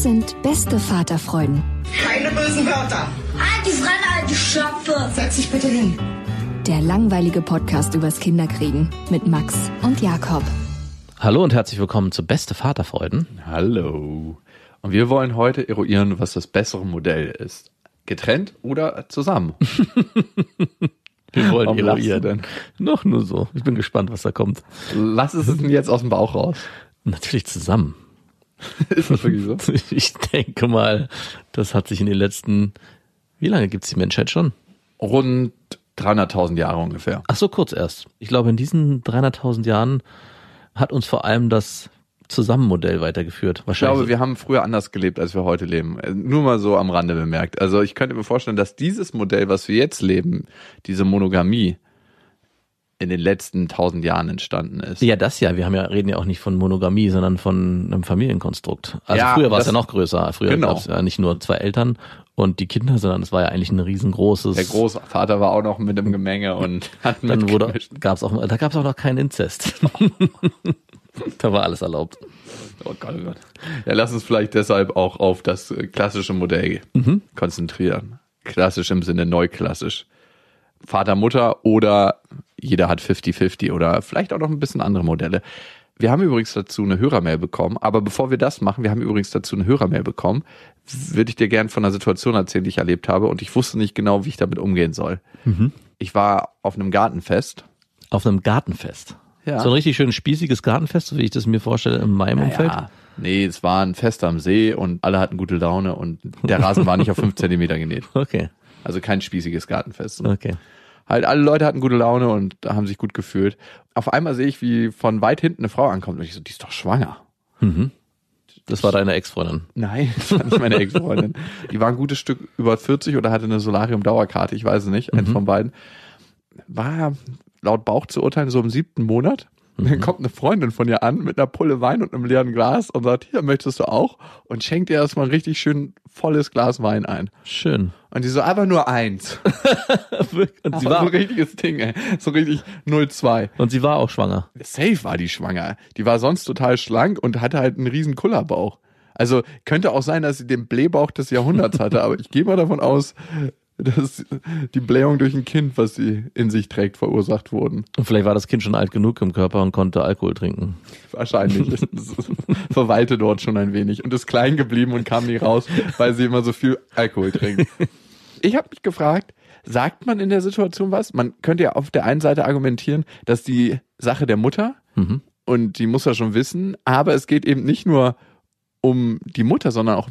Das sind beste Vaterfreuden. Keine bösen Wörter. Die Fremde, alte Schöpfe! Setz dich bitte hin. Der langweilige Podcast übers Kinderkriegen mit Max und Jakob. Hallo und herzlich willkommen zu Beste Vaterfreuden. Hallo. Und wir wollen heute eruieren, was das bessere Modell ist. Getrennt oder zusammen? Wir wollen Warum eruieren. Noch nur so. Ich bin gespannt, was da kommt. Lass es denn jetzt aus dem Bauch raus. Natürlich zusammen. Ist das wirklich so? Ich denke mal, das hat sich in den letzten, wie lange gibt's die Menschheit schon? Rund 300.000 Jahre ungefähr. Ach so, kurz erst. Ich glaube, in diesen 300.000 Jahren hat uns vor allem das Zusammenmodell weitergeführt. Ich Wahrscheinlich. glaube, wir haben früher anders gelebt, als wir heute leben. Äh, Nur mal so am Rande bemerkt. Also ich könnte mir vorstellen, dass dieses Modell, was wir jetzt leben, diese Monogamie, in den letzten tausend Jahren entstanden ist. ja, das ja. Wir haben ja, reden ja auch nicht von Monogamie, sondern von einem Familienkonstrukt. Also Ja, früher war es ja noch größer. Früher Genau. gab es ja nicht nur zwei Eltern und die Kinder, sondern es war ja eigentlich ein riesengroßes. Der Großvater war auch noch mit im Gemenge und hat Dann wurde, gab's auch, da gab es auch noch keinen Inzest. da war alles erlaubt. Oh Gott, oh Gott. Ja, lass uns vielleicht deshalb auch auf das äh, klassische Modell konzentrieren. Klassisch im Sinne neuklassisch. Vater, Mutter oder jeder hat 50-50 oder vielleicht auch noch ein bisschen andere Modelle. Wir haben übrigens dazu eine Hörermail bekommen, aber bevor wir das machen, wir haben übrigens dazu eine Hörermail bekommen, würde ich dir gern von einer Situation erzählen, die ich erlebt habe und ich wusste nicht genau, wie ich damit umgehen soll. Ich war auf einem Gartenfest. Auf einem Gartenfest. Ja. So ein richtig schön spießiges Gartenfest, so wie ich das mir vorstelle, in meinem Umfeld. Ja, nee, es war ein Fest am See und alle hatten gute Laune und der Rasen war nicht auf fünf Zentimeter genäht. Okay, Also kein spießiges Gartenfest. okay. Halt alle Leute hatten gute Laune und haben sich gut gefühlt. Auf einmal sehe ich, wie von weit hinten eine Frau ankommt und ich so, die ist doch schwanger. Das war deine Ex-Freundin. Nein, das war nicht meine Ex-Freundin. Die war ein gutes Stück über 40 oder hatte eine Solarium-Dauerkarte, ich weiß es nicht, eins von beiden. War laut Bauch zu urteilen so im siebten Monat. Und dann kommt eine Freundin von ihr an mit einer Pulle Wein und einem leeren Glas und sagt, hier, möchtest du auch? Und schenkt ihr erstmal ein richtig schön volles Glas Wein ein. Schön. Und die so, aber nur eins. Und sie Aber so war, ein richtiges Ding, ey. So richtig 0,2. und sie war auch schwanger. Safe war die schwanger. Die war sonst total schlank und hatte halt einen riesen Kullerbauch. Also könnte auch sein, dass sie den Blähbauch des Jahrhunderts hatte, aber ich gehe mal davon aus, dass die Blähung durch ein Kind, was sie in sich trägt, verursacht wurden. Und vielleicht war das Kind schon alt genug im Körper und konnte Alkohol trinken. Wahrscheinlich. Es verweilte dort schon ein wenig und ist klein geblieben und kam nie raus, weil sie immer so viel Alkohol trinkt. Ich habe mich gefragt, sagt man in der Situation was? Man könnte ja auf der einen Seite argumentieren, dass die Sache der Mutter Mhm. und die muss ja schon wissen, aber es geht eben nicht nur um die Mutter, sondern auch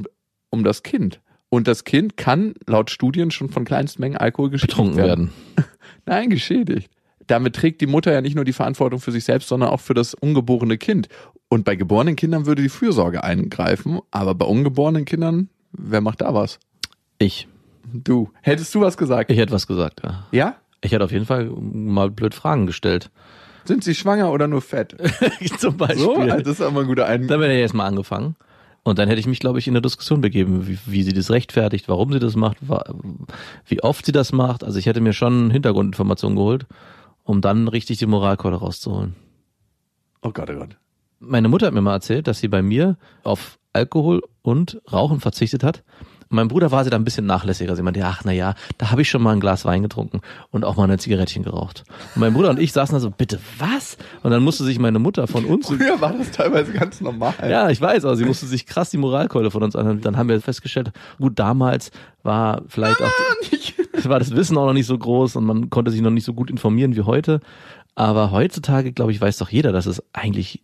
um das Kind. Und das Kind kann laut Studien schon von kleinsten Mengen Alkohol geschädigt Betrunken werden. Nein, geschädigt. Damit trägt die Mutter ja nicht nur die Verantwortung für sich selbst, sondern auch für das ungeborene Kind. Und bei geborenen Kindern würde die Fürsorge eingreifen, aber bei ungeborenen Kindern, wer macht da was? Ich. Du. Hättest du was gesagt? Ich hätte was gesagt, ja. Ja? Ich hätte auf jeden Fall mal blöd Fragen gestellt. Sind sie schwanger oder nur fett? Zum Beispiel. So, also das ist aber ein guter Ein. Dann wäre er jetzt mal angefangen. Und dann hätte ich mich, glaube ich, in eine Diskussion begeben, wie, wie sie das rechtfertigt, warum sie das macht, wie oft sie das macht. Also ich hätte mir schon Hintergrundinformationen geholt, um dann richtig die Moralkeule rauszuholen. Oh Gott, oh Gott. Meine Mutter hat mir mal erzählt, dass sie bei mir auf Alkohol und Rauchen verzichtet hat, mein Bruder war sie da ein bisschen nachlässiger. Sie meinte, ach na ja, da habe ich schon mal ein Glas Wein getrunken und auch mal eine Zigarettchen geraucht. Und mein Bruder und ich saßen da so, bitte was? Und dann musste sich meine Mutter von uns Früher war das teilweise ganz normal. ja, ich weiß, aber sie musste sich krass die Moralkeule von uns anhören. Dann haben wir festgestellt, gut, damals war vielleicht auch, war das Wissen auch noch nicht so groß und man konnte sich noch nicht so gut informieren wie heute. Aber heutzutage, glaube ich, weiß doch jeder, dass es eigentlich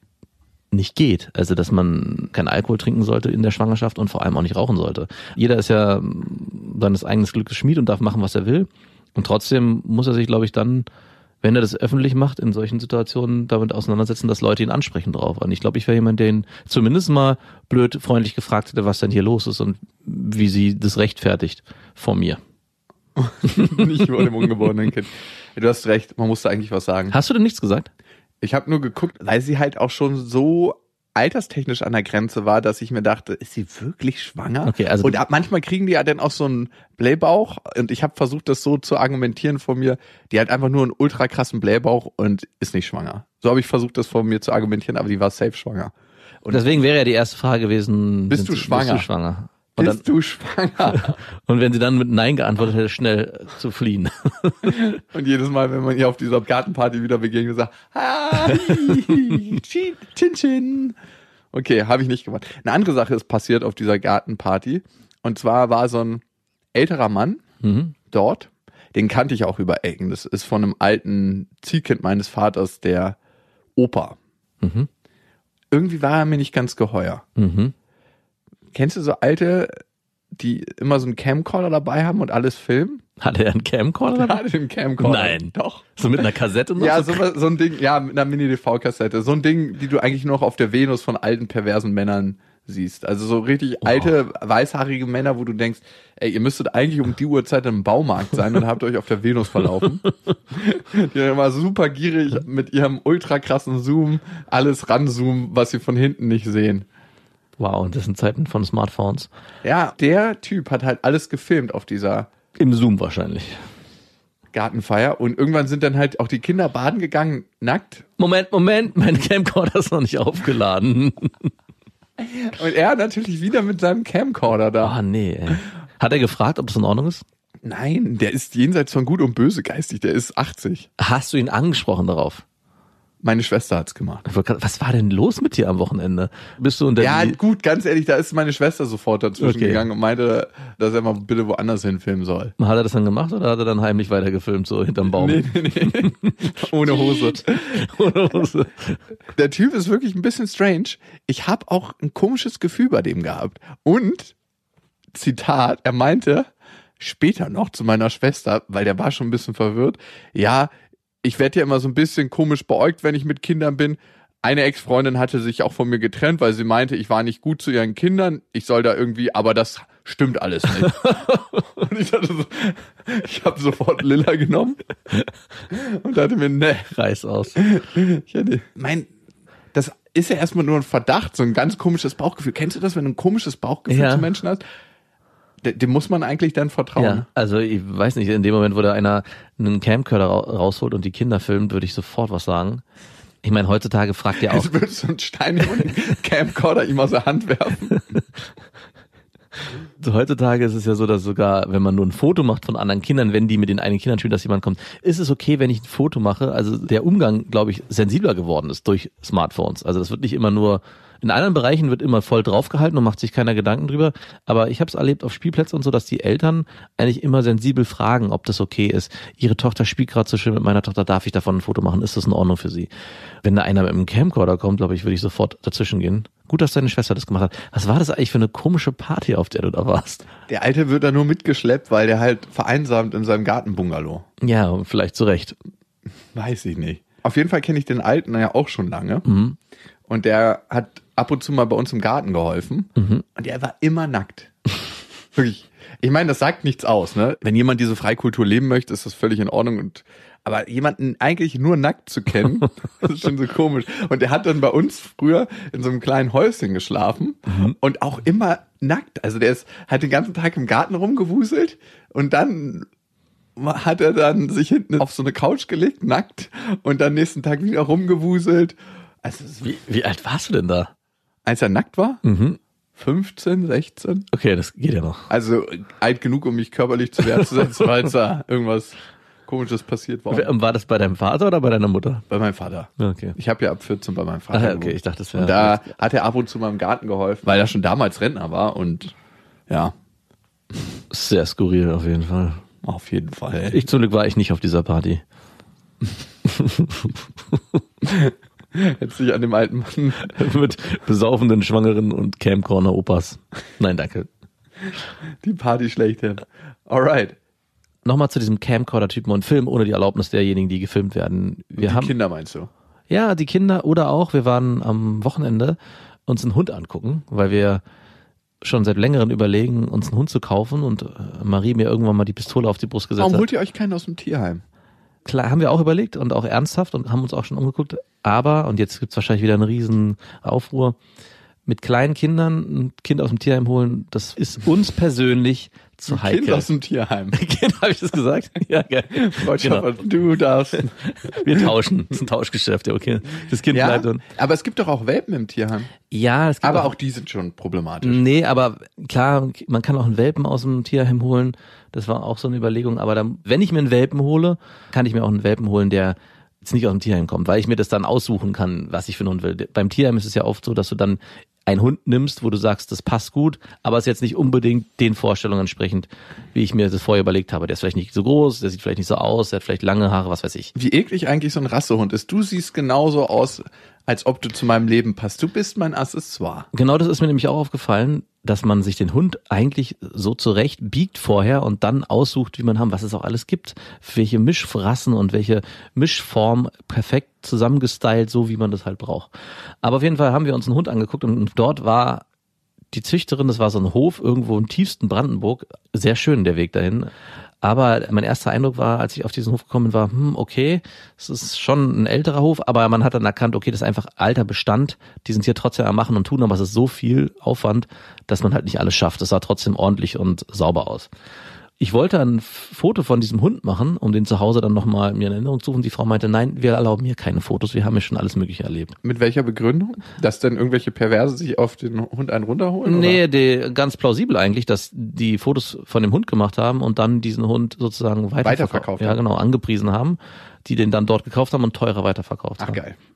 nicht geht. Also, dass man keinen Alkohol trinken sollte in der Schwangerschaft und vor allem auch nicht rauchen sollte. Jeder ist ja mm, seines eigenes Glückes Schmied und darf machen, was er will. Und trotzdem muss er sich, glaube ich, dann, wenn er das öffentlich macht, in solchen Situationen damit auseinandersetzen, dass Leute ihn ansprechen drauf. Und ich glaube, ich wäre jemand, der ihn zumindest mal blöd freundlich gefragt hätte, was denn hier los ist und wie sie das rechtfertigt vor mir. nicht vor dem ungeborenen Kind. Du hast recht, man musste eigentlich was sagen. Hast du denn nichts gesagt? Ich habe nur geguckt, weil sie halt auch schon so alterstechnisch an der Grenze war, dass ich mir dachte, ist sie wirklich schwanger? Okay, also- und ab- manchmal kriegen die ja dann auch so einen Blähbauch und ich habe versucht, das so zu argumentieren von mir, die hat einfach nur einen ultra krassen Blähbauch und ist nicht schwanger. So habe ich versucht, das von mir zu argumentieren, aber die war safe schwanger. Und deswegen wäre ja die erste Frage gewesen, Bist du Sie- schwanger? Bist du schwanger? Und, dann, Bist du schwanger? und wenn sie dann mit Nein geantwortet hätte, schnell äh, zu fliehen. und jedes Mal, wenn man ihr auf dieser Gartenparty wieder begegnet, sagt, hi, chin, chin, chin. Okay, habe ich nicht gemacht. Eine andere Sache ist passiert auf dieser Gartenparty. Und zwar war so ein älterer Mann Mhm. dort. Den kannte ich auch über Ecken. Das ist von einem alten Ziehkind meines Vaters, der Opa. Mhm. Irgendwie war er mir nicht ganz geheuer. Mhm. Kennst du so alte, die immer so einen Camcorder dabei haben und alles filmen? Hat er einen Camcorder dabei? Gerade den Camcorder. Nein. Doch. So mit einer Kassette noch? Ja, so, so ein Ding, ja, mit einer Mini-DV-Kassette. So ein Ding, die du eigentlich noch auf der Venus von alten, perversen Männern siehst. Also so richtig alte, weißhaarige Männer, wo du denkst, ey, ihr müsstet eigentlich um die Uhrzeit im Baumarkt sein und habt euch auf der Venus verlaufen. die dann immer super gierig mit ihrem ultra krassen Zoom alles ranzoomen, was sie von hinten nicht sehen. Wow, und das sind Zeiten von Smartphones. Ja, der Typ hat halt alles gefilmt auf dieser Im Zoom wahrscheinlich. Gartenfeier und irgendwann sind dann halt auch die Kinder baden gegangen, nackt. Moment, Moment, mein Camcorder ist noch nicht aufgeladen. Und er natürlich wieder mit seinem Camcorder da. Ah, nee, ey. Hat er gefragt, ob das in Ordnung ist? Nein, der ist jenseits von gut und böse geistig, der ist 80. Hast du ihn angesprochen darauf? Meine Schwester hat's gemacht. Was war denn los mit dir am Wochenende? Bist du unter Ja, gut, ganz ehrlich, da ist meine Schwester sofort dazwischen Okay. gegangen und meinte, dass er mal bitte woanders hinfilmen soll. Hat er das dann gemacht oder hat er dann heimlich weitergefilmt, so hinterm Baum? Nee, nee, nee. Ohne Hose. Ohne Hose. Der Typ ist wirklich ein bisschen strange. Ich habe auch ein komisches Gefühl bei dem gehabt. Und, Zitat, er meinte später noch zu meiner Schwester, weil der war schon ein bisschen verwirrt, ja, ich werde ja immer so ein bisschen komisch beäugt, wenn ich mit Kindern bin. Eine Ex-Freundin hatte sich auch von mir getrennt, weil sie meinte, ich war nicht gut zu ihren Kindern. Ich soll da irgendwie, aber das stimmt alles nicht. und ich dachte so, ich habe sofort Lilla genommen und dachte mir, ne, Reiß aus. ich hätte, mein, das ist ja erstmal nur ein Verdacht, so ein ganz komisches Bauchgefühl. Kennst du das, wenn du ein komisches Bauchgefühl Ja. zu Menschen hast? De- Dem muss man eigentlich dann vertrauen. Ja, also ich weiß nicht, in dem Moment, wo da einer einen Camcorder ra- rausholt und die Kinder filmt, würde ich sofort was sagen. Ich meine, heutzutage fragt ja auch, Jetzt würdest du einen Stein über den Camcorder ihm aus der Hand werfen. so heutzutage ist es ja so, dass sogar, wenn man nur ein Foto macht von anderen Kindern, wenn die mit den eigenen Kindern spielen, dass jemand kommt, ist es okay, wenn ich ein Foto mache? Also der Umgang, glaube ich, sensibler geworden ist durch Smartphones. Also das wird nicht immer nur, in anderen Bereichen wird immer voll draufgehalten und macht sich keiner Gedanken drüber. Aber ich habe es erlebt auf Spielplätzen und so, dass die Eltern eigentlich immer sensibel fragen, ob das okay ist. Ihre Tochter spielt gerade so schön mit meiner Tochter, darf ich davon ein Foto machen? Ist das in Ordnung für sie? Wenn da einer mit einem Camcorder kommt, glaube ich, würde ich sofort dazwischen gehen. Gut, dass deine Schwester das gemacht hat. Was war das eigentlich für eine komische Party, auf der du da warst? Der Alte wird da nur mitgeschleppt, weil der halt vereinsamt in seinem Gartenbungalow. Ja, vielleicht zu Recht. Weiß ich nicht. Auf jeden Fall kenne ich den Alten ja auch schon lange. Mhm. Und der hat ab und zu mal bei uns im Garten geholfen. Mhm. Und er war immer nackt. Wirklich. Ich meine, das sagt nichts aus, ne? Wenn jemand diese Freikultur leben möchte, ist das völlig in Ordnung. Und aber jemanden eigentlich nur nackt zu kennen, das ist schon so komisch. Und er hat dann bei uns früher in so einem kleinen Häuschen geschlafen Mhm. und auch immer nackt. Also der ist hat den ganzen Tag im Garten rumgewuselt und dann hat er dann sich hinten auf so eine Couch gelegt, nackt, und dann nächsten Tag wieder rumgewuselt. Also, Wie, wie alt warst du denn da? als er nackt war, Mhm. 15, 16. Okay, das geht ja noch. Also alt genug, um mich körperlich zu Wehr zu setzen, falls da irgendwas komisches passiert war. War das bei deinem Vater oder bei deiner Mutter? Bei meinem Vater. Okay. Ich habe ja ab 14 bei meinem Vater. Ah, okay, ich dachte, das Und wäre. da hat er ab und zu mal im Garten geholfen, weil er schon damals Rentner war und ja, Sehr skurril auf jeden Fall. auf jeden Fall. Ich zum Glück war ich nicht auf dieser Party. Hättest dich an dem alten Mann Mit besaufenden Schwangeren und Camcorner Opas. Nein, danke. die Party schlechthin. Alright. Nochmal zu diesem Camcorder-Typen und Film ohne die Erlaubnis derjenigen, die gefilmt werden. Wir die haben, Kinder meinst du? ja, die Kinder oder auch, wir waren am Wochenende uns einen Hund angucken, weil wir schon seit längerem überlegen, uns einen Hund zu kaufen und äh, Marie mir irgendwann mal die Pistole auf die Brust gesetzt Warum hat. holt ihr euch keinen aus dem Tierheim? Klar, haben wir auch überlegt und auch ernsthaft und haben uns auch schon umgeguckt. Aber, und jetzt gibt's wahrscheinlich wieder einen riesen Aufruhr, mit kleinen Kindern ein Kind aus dem Tierheim holen, das ist uns persönlich zu heikel. Kind aus dem Tierheim. Kind, habe ich das gesagt? Ja, geil. Genau. du darfst. Wir tauschen. Das ist ein Tauschgeschäft, ja, okay. Das Kind Ja, bleibt und. aber es gibt doch auch Welpen im Tierheim. Ja, es gibt Aber auch die sind schon problematisch. Nee, aber klar, man kann auch einen Welpen aus dem Tierheim holen. Das war auch so eine Überlegung. Aber dann, wenn ich mir einen Welpen hole, kann ich mir auch einen Welpen holen, der jetzt nicht aus dem Tierheim kommt, weil ich mir das dann aussuchen kann, was ich für einen Hund will. Beim Tierheim ist es ja oft so, dass du dann einen Hund nimmst, wo du sagst, das passt gut, aber es ist jetzt nicht unbedingt den Vorstellungen entsprechend, wie ich mir das vorher überlegt habe. Der ist vielleicht nicht so groß, der sieht vielleicht nicht so aus, der hat vielleicht lange Haare, was weiß ich. Wie eklig eigentlich so ein Rassehund ist. Du siehst genauso aus, als ob du zu meinem Leben passt. Du bist mein Accessoire. Genau das ist mir nämlich auch aufgefallen, dass man sich den Hund eigentlich so zurecht biegt vorher und dann aussucht, wie man haben, was es auch alles gibt, welche Mischrassen und welche Mischform perfekt zusammengestylt, so wie man das halt braucht. Aber auf jeden Fall haben wir uns einen Hund angeguckt und dort war die Züchterin, das war so ein Hof irgendwo im tiefsten Brandenburg, sehr schön der Weg dahin. Aber mein erster Eindruck war, als ich auf diesen Hof gekommen war, hm, okay, es ist schon ein älterer Hof, aber man hat dann erkannt, okay, das ist einfach alter Bestand. Die sind hier trotzdem am Machen und Tun, aber es ist so viel Aufwand, dass man halt nicht alles schafft. Es sah trotzdem ordentlich und sauber aus. Ich wollte ein Foto von diesem Hund machen, um den zu Hause dann nochmal mir in Erinnerung zu suchen. Die Frau meinte, nein, wir erlauben hier keine Fotos, wir haben hier schon alles Mögliche erlebt. Mit welcher Begründung? Dass dann irgendwelche Perverse sich auf den Hund einen runterholen? Nee, die, ganz plausibel eigentlich, dass die Fotos von dem Hund gemacht haben und dann diesen Hund sozusagen weiterverkauft, Weiterverkauft ja, genau, angepriesen haben, die den dann dort gekauft haben und teurer weiterverkauft Ach haben. geil.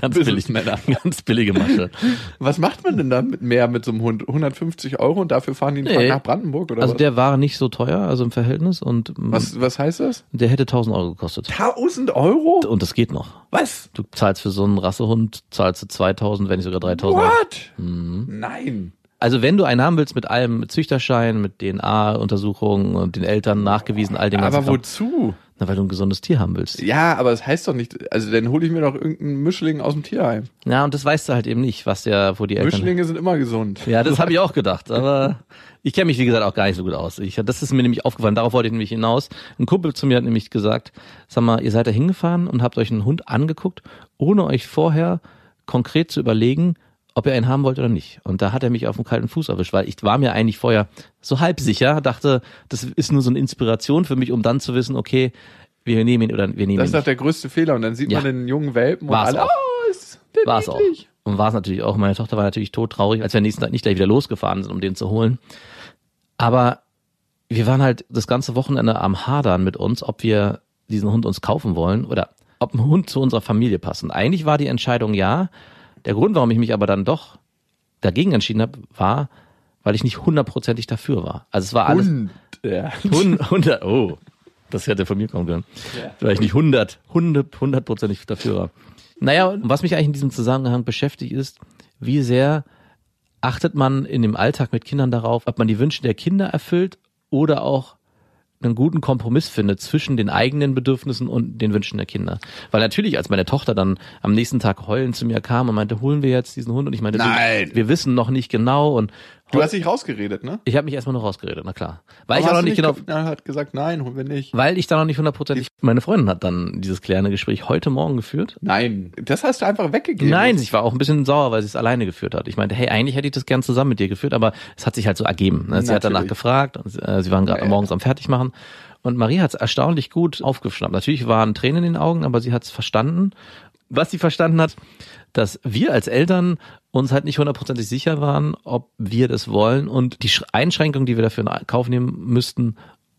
ganz billig, Businessmänner. ganz billige Masche. Was macht man denn da mit mehr mit so einem Hund? 150 Euro und dafür fahren die Nee. Nach Brandenburg oder Also was? der war nicht so teuer, also im Verhältnis und was? Was heißt das? der hätte 1000 Euro gekostet. 1000 Euro? Und das geht noch. Was? Du zahlst für so einen Rassehund, zahlst du 2000, wenn nicht sogar 3000 Euro. What? Mhm. Nein. Also wenn du einen haben willst mit allem, mit Züchterschein, mit DNA-Untersuchungen und den Eltern nachgewiesen, all dem ganzen Aber wozu? Na, weil du ein gesundes Tier haben willst. Ja, aber das heißt doch nicht, also dann hole ich mir doch irgendeinen Mischling aus dem Tierheim. Ja, und das weißt du halt eben nicht, was der, wo die Eltern. Mischlinge sind immer gesund. Ja, das habe ich auch gedacht, aber ich kenne mich, wie gesagt, auch gar nicht so gut aus. Ich, das ist mir nämlich aufgefallen, darauf wollte ich nämlich hinaus. Ein Kumpel zu mir hat nämlich gesagt, sag mal, ihr seid da hingefahren und habt euch einen Hund angeguckt, ohne euch vorher konkret zu überlegen, ob ihr einen haben wollt oder nicht. Und da hat er mich auf dem kalten Fuß erwischt, weil ich war mir eigentlich vorher so halb sicher, dachte, das ist nur so eine Inspiration für mich, um dann zu wissen, okay, wir nehmen ihn oder wir nehmen Das ihn ist doch der größte Fehler. Und dann sieht Ja. man den jungen Welpen und War's alle, auch. oh, ist der War es auch. Und war es natürlich auch. Meine Tochter war natürlich todtraurig, als wir am nächsten Tag nicht gleich wieder losgefahren sind, um den zu holen. Aber wir waren halt das ganze Wochenende am Hadern mit uns, ob wir diesen Hund uns kaufen wollen oder ob ein Hund zu unserer Familie passt. Und eigentlich war die Entscheidung ja. Der Grund, warum ich mich aber dann doch dagegen entschieden habe, war, weil ich nicht hundertprozentig dafür war. Also es war alles Und, ja. Hund- hundert, oh, das hätte von mir kommen können. Weil ich nicht hundert, hundert, hundertprozentig dafür war. Naja, und was mich eigentlich in diesem Zusammenhang beschäftigt ist, wie sehr achtet man in dem Alltag mit Kindern darauf, ob man die Wünsche der Kinder erfüllt oder auch einen guten Kompromiss findet zwischen den eigenen Bedürfnissen und den Wünschen der Kinder. Weil natürlich, als meine Tochter dann am nächsten Tag heulend zu mir kam und meinte, holen wir jetzt diesen Hund? Und ich meinte, Nein. wir wissen noch nicht genau und Du hast dich rausgeredet, ne? ich habe mich erstmal noch rausgeredet, na klar. Weil ich Aber auch noch nicht genau, ge- Er hat gesagt, nein, holen wir nicht. weil ich da noch nicht hundertprozentig. Meine Freundin hat dann dieses klärende Gespräch heute Morgen geführt. Nein, das hast du einfach weggegeben. Nein, ich war auch ein bisschen sauer, weil sie es alleine geführt hat. Ich meinte, hey, eigentlich hätte ich das gern zusammen mit dir geführt, aber es hat sich halt so ergeben. ne? Sie hat danach Natürlich. gefragt und äh, sie waren gerade Ja, ja. morgens am Fertigmachen. Und Marie hat es erstaunlich gut aufgeschnappt. Natürlich waren Tränen in den Augen, aber sie hat es verstanden. Was sie verstanden hat, dass wir als Eltern uns halt nicht hundertprozentig sicher waren, ob wir das wollen und die Sch- Einschränkungen, die wir dafür in Kauf nehmen müssten,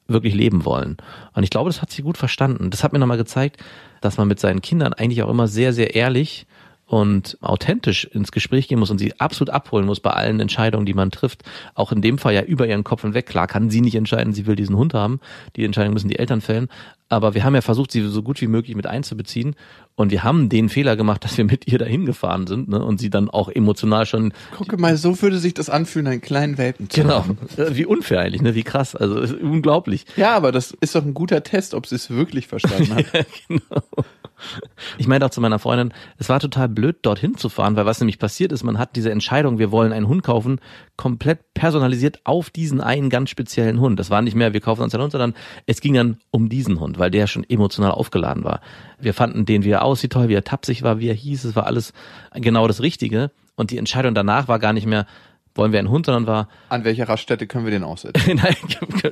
wirklich leben wollen. Und ich glaube, das hat sie gut verstanden. Das hat mir nochmal gezeigt, dass man mit seinen Kindern eigentlich auch immer sehr, sehr ehrlich und authentisch ins Gespräch gehen muss und sie absolut abholen muss bei allen Entscheidungen, die man trifft. Auch in dem Fall ja über ihren Kopf hinweg. Klar kann sie nicht entscheiden, sie will diesen Hund haben. Die Entscheidung müssen die Eltern fällen. Aber wir haben ja versucht, sie so gut wie möglich mit einzubeziehen. Und wir haben den Fehler gemacht, dass wir mit ihr dahin gefahren sind ne? und sie dann auch emotional schon Gucke mal, so würde sich das anfühlen, einen kleinen Welpen zu Genau. haben. Wie unfair eigentlich, ne? Wie krass. Also unglaublich. Ja, aber das ist doch ein guter Test, ob sie es wirklich verstanden hat. genau. Ich meinte auch zu meiner Freundin, es war total blöd, dorthin zu fahren, weil was nämlich passiert ist, man hat diese Entscheidung, wir wollen einen Hund kaufen, komplett personalisiert auf diesen einen ganz speziellen Hund. Das war nicht mehr, wir kaufen uns einen Hund, sondern es ging dann um diesen Hund, weil der schon emotional aufgeladen war. Wir fanden den, wie er aussieht, toll, wie er tapsig war, wie er hieß, es war alles genau das Richtige. Und die Entscheidung danach war gar nicht mehr, wollen wir einen Hund, sondern war, An welcher Raststätte können wir den aussetzen? Nein,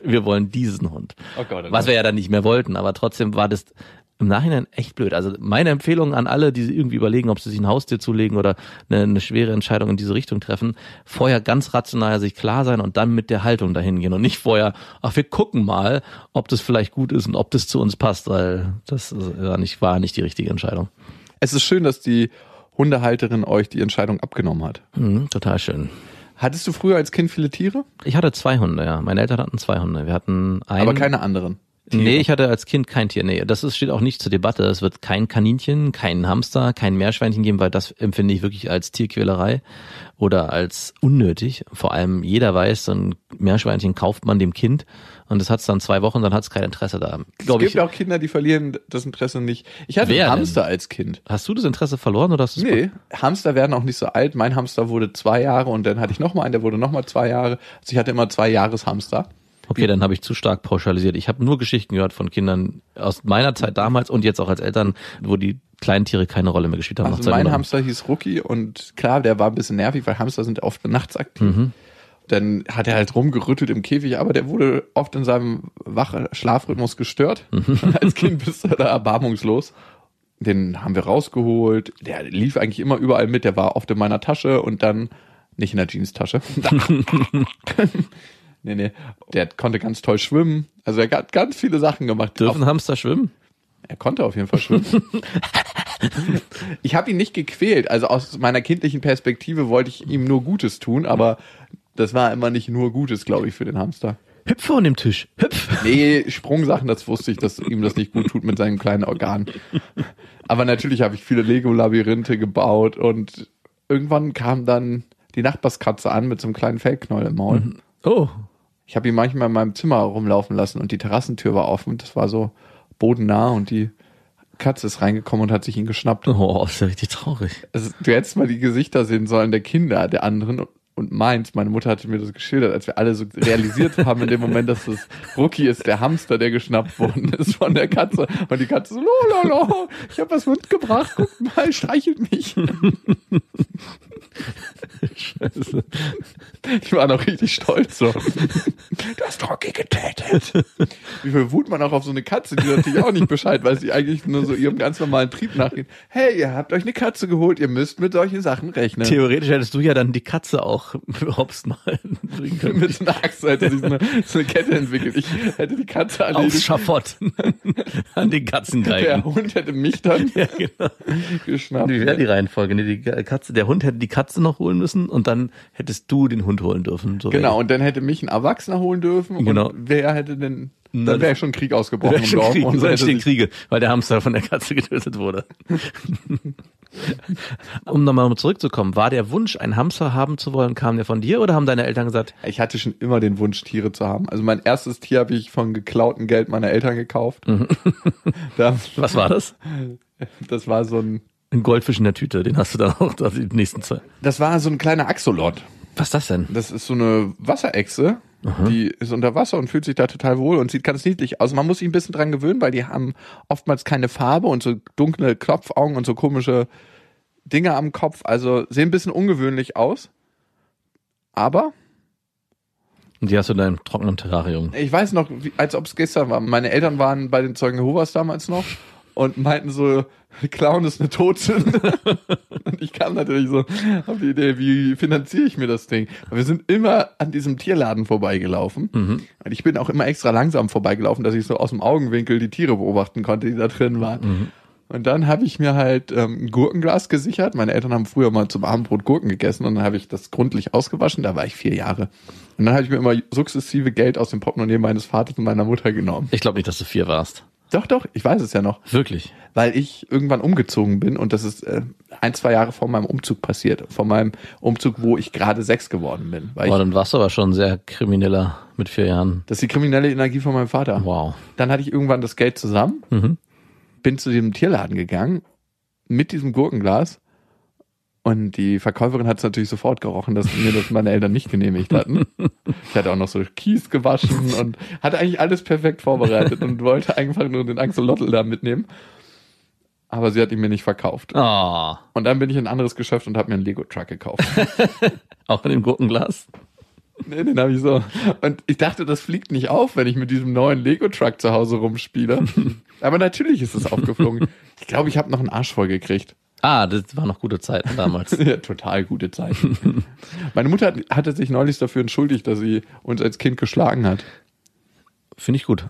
wir wollen diesen Hund. Oh Gott, oh Was Gott. wir ja dann nicht mehr wollten, aber trotzdem war das im Nachhinein echt blöd. Also meine Empfehlung an alle, die irgendwie überlegen, ob sie sich ein Haustier zulegen oder eine, eine schwere Entscheidung in diese Richtung treffen, vorher ganz rational sich klar sein und dann mit der Haltung dahin gehen und nicht vorher, ach, wir gucken mal, ob das vielleicht gut ist und ob das zu uns passt, weil das war nicht, war nicht die richtige Entscheidung. Es ist schön, dass die Hundehalterin euch die Entscheidung abgenommen hat. Mhm, total schön. Hattest du früher als Kind viele Tiere? Ich hatte zwei Hunde, ja. Meine Eltern hatten zwei Hunde. Wir hatten einen. Aber keine anderen. Nee, ich hatte als Kind kein Tier. Nee, das ist, steht auch nicht zur Debatte. Es wird kein Kaninchen, kein Hamster, kein Meerschweinchen geben, weil das empfinde ich wirklich als Tierquälerei oder als unnötig. Vor allem jeder weiß, so ein Meerschweinchen kauft man dem Kind und das hat es dann zwei Wochen, dann hat es kein Interesse da. Es gibt ich, auch Kinder, die verlieren das Interesse nicht. Ich hatte Wer einen denn? Hamster als Kind. hast du das Interesse verloren oder hast du es Nee, Hamster werden auch nicht so alt. Mein Hamster wurde zwei Jahre und dann hatte ich noch mal einen, der wurde noch mal zwei Jahre. Also ich hatte immer zwei Jahreshamster. Okay, dann habe ich zu stark pauschalisiert. Ich habe nur Geschichten gehört von Kindern aus meiner Zeit damals und jetzt auch als Eltern, wo die kleinen Tiere keine Rolle mehr gespielt haben. Also mein. Hamster hieß Rookie und klar, der war ein bisschen nervig, weil Hamster sind oft nachts aktiv. Mhm. Dann hat er halt rumgerüttelt im Käfig, aber der wurde oft in seinem wache Schlafrhythmus gestört. Mhm. Als Kind bist du da erbarmungslos. Den haben wir rausgeholt. Der lief eigentlich immer überall mit. Der war oft in meiner Tasche und dann nicht in der Jeanstasche. nee, nee. Der konnte ganz toll schwimmen. Also er hat ganz viele Sachen gemacht. Dürfen Hamster schwimmen? Er konnte auf jeden Fall schwimmen. ich habe ihn nicht gequält. Also aus meiner kindlichen Perspektive wollte ich ihm nur Gutes tun, aber das war immer nicht nur Gutes, glaube ich, für den Hamster. Hüpf von dem Tisch. Hüpf. Nee, Sprungsachen, das wusste ich, dass ihm das nicht gut tut mit seinem kleinen Organ. Aber natürlich habe ich viele Lego-Labyrinthe gebaut und irgendwann kam dann die Nachbarskatze an mit so einem kleinen Fellknäuel im Maul. Oh, Ich habe ihn manchmal in meinem Zimmer rumlaufen lassen und die Terrassentür war offen. Das war so bodennah und die Katze ist reingekommen und hat sich ihn geschnappt. oh, ist ja richtig traurig. Also, du hättest mal die Gesichter sehen sollen der Kinder, der anderen und meins. Meine Mutter hatte mir das geschildert, als wir alle so realisiert haben in dem Moment, dass das Rookie ist, der Hamster, der geschnappt worden ist von der Katze. Und die Katze so, lo, lo, lo, ich habe was mitgebracht, guck mal, streichelt mich. Scheiße. Ich war noch richtig stolz so. Du hast Rocky getötet. Wie viel Wut man auch auf so eine Katze, die natürlich auch nicht Bescheid weiß, die eigentlich nur so ihrem ganz normalen Trieb nachgeht. Hey, ihr habt euch eine Katze geholt, ihr müsst mit solchen Sachen rechnen. Theoretisch hättest du ja dann die Katze auch hops mal bringen können. mit einer Axt hätte sich so eine, so eine Kette entwickelt. Ich hätte die Katze Aufs erledigt. Schafott. An den Katzen Der. Hund hätte mich dann Ja, genau. geschnappt. Wie wäre die Reihenfolge? Nee, die Katze, der Hund hätte die Katze noch holen müssen und dann hättest du den Hund holen dürfen. So Genau, und dann hätte mich ein Erwachsener holen dürfen. Genau. Und wer hätte denn, dann wäre schon Krieg ausgebrochen im schon Dorf. Krieg, und so entstehen Kriege, weil der Hamster von der Katze getötet wurde. um nochmal zurückzukommen, war der Wunsch, einen Hamster haben zu wollen, kam der von dir oder haben deine Eltern gesagt, ich hatte schon immer den Wunsch, Tiere zu haben. Also mein erstes Tier habe ich von geklautem Geld meiner Eltern gekauft. Mhm. da, was war das? das war so ein, Ein Goldfisch in der Tüte, den hast du dann auch da die nächsten zwei. das war so ein kleiner Axolot. Was ist das denn? Das ist so eine Wasserechse, die ist unter Wasser und fühlt sich da total wohl und sieht ganz niedlich aus. Man muss sich ein bisschen dran gewöhnen, weil die haben oftmals keine Farbe und so dunkle Klopfaugen und so komische Dinge am Kopf. Also sehen ein bisschen ungewöhnlich aus. Aber Und die hast du in deinem trockenen Terrarium. ich weiß noch, als ob es gestern war. Meine Eltern waren bei den Zeugen Jehovas damals noch und meinten so, Clown ist eine Todsünde. und ich kam natürlich so auf die Idee, wie finanziere ich mir das Ding? Weil wir sind immer an diesem Tierladen vorbeigelaufen. Und ich bin auch immer extra langsam vorbeigelaufen, dass ich so aus dem Augenwinkel die Tiere beobachten konnte, die da drin waren. Und dann habe ich mir halt ähm, ein Gurkenglas gesichert. Meine Eltern haben früher mal zum Abendbrot Gurken gegessen und dann habe ich das gründlich ausgewaschen. Da war ich vier Jahre. Und dann habe ich mir immer sukzessive Geld aus dem Portemonnaie meines Vaters und meiner Mutter genommen. Ich glaube nicht, dass du vier warst. Doch, doch, ich weiß es ja noch. Wirklich. Weil ich irgendwann umgezogen bin und das ist äh, ein, zwei Jahre vor meinem Umzug passiert. Vor meinem Umzug, wo ich gerade sechs geworden bin. Weil Boah, dann warst du aber schon sehr krimineller mit vier Jahren. das ist die kriminelle Energie von meinem Vater. Wow. Dann hatte ich irgendwann das Geld zusammen, Mhm. bin zu diesem Tierladen gegangen mit diesem Gurkenglas und die Verkäuferin hat es natürlich sofort gerochen, dass mir das meine Eltern nicht genehmigt hatten. Ich hatte auch noch so Kies gewaschen und hatte eigentlich alles perfekt vorbereitet und wollte einfach nur den Axolotl da mitnehmen. Aber sie hat ihn mir nicht verkauft. Ah, Und dann bin ich in ein anderes Geschäft und habe mir einen Lego-Truck gekauft. auch in dem Gurkenglas. nee, den habe ich so. Und ich dachte, das fliegt nicht auf, wenn ich mit diesem neuen Lego-Truck zu Hause rumspiele. Aber natürlich ist es aufgeflogen. Ich glaube, ich habe noch einen Arsch voll gekriegt. Ah, das waren noch gute Zeiten damals. Ja, total gute Zeit. Meine Mutter hat- hatte sich neulich dafür entschuldigt, dass sie uns als Kind geschlagen hat. Finde ich gut.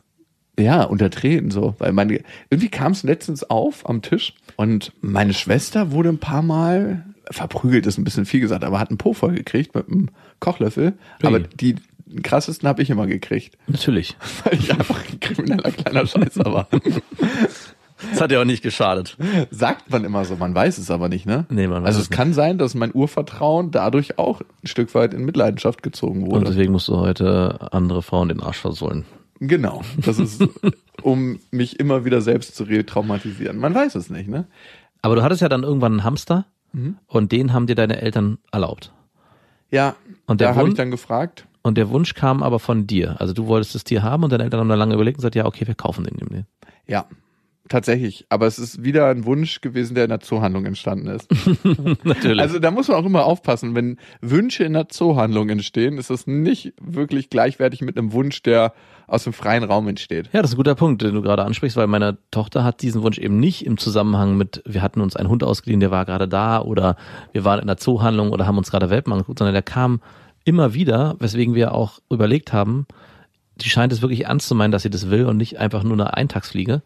Ja, unter Tränen so. Weil meine, irgendwie kam es letztens auf am Tisch und meine Schwester wurde ein paar Mal verprügelt, ist ein bisschen viel gesagt, aber hat einen Po voll gekriegt mit einem Kochlöffel. Ui. Aber die krassesten habe ich immer gekriegt, Natürlich. weil ich einfach ein krimineller kleiner Scheißer war. Das hat ja auch nicht geschadet. Sagt man immer so, man weiß es aber nicht, ne? Nee, man weiß also es es kann sein, dass mein Urvertrauen dadurch auch ein Stück weit in Mitleidenschaft gezogen Und wurde. deswegen musst du heute andere Frauen den Arsch versohlen. Genau. Das ist, um mich immer wieder selbst zu retraumatisieren. Man weiß es nicht, ne? Aber du hattest ja dann irgendwann einen Hamster und den haben dir deine Eltern erlaubt. Ja. Und der da habe ich dann gefragt. Und der Wunsch kam aber von dir. Also du wolltest das Tier haben und deine Eltern haben da lange überlegt und gesagt, ja, okay, wir kaufen den. Ja. Tatsächlich. Aber es ist wieder ein Wunsch gewesen, der in der Zoohandlung entstanden ist. Natürlich. Also da muss man auch immer aufpassen. Wenn Wünsche in der Zoohandlung entstehen, ist das nicht wirklich gleichwertig mit einem Wunsch, der aus dem freien Raum entsteht. ja, das ist ein guter Punkt, den du gerade ansprichst, weil meine Tochter hat diesen Wunsch eben nicht im Zusammenhang mit, wir hatten uns einen Hund ausgeliehen, der war gerade da oder wir waren in der Zoohandlung oder haben uns gerade Welpen angeguckt, sondern der kam immer wieder, weswegen wir auch überlegt haben, die scheint es wirklich ernst zu meinen, dass sie das will und nicht einfach nur eine Eintagsfliege.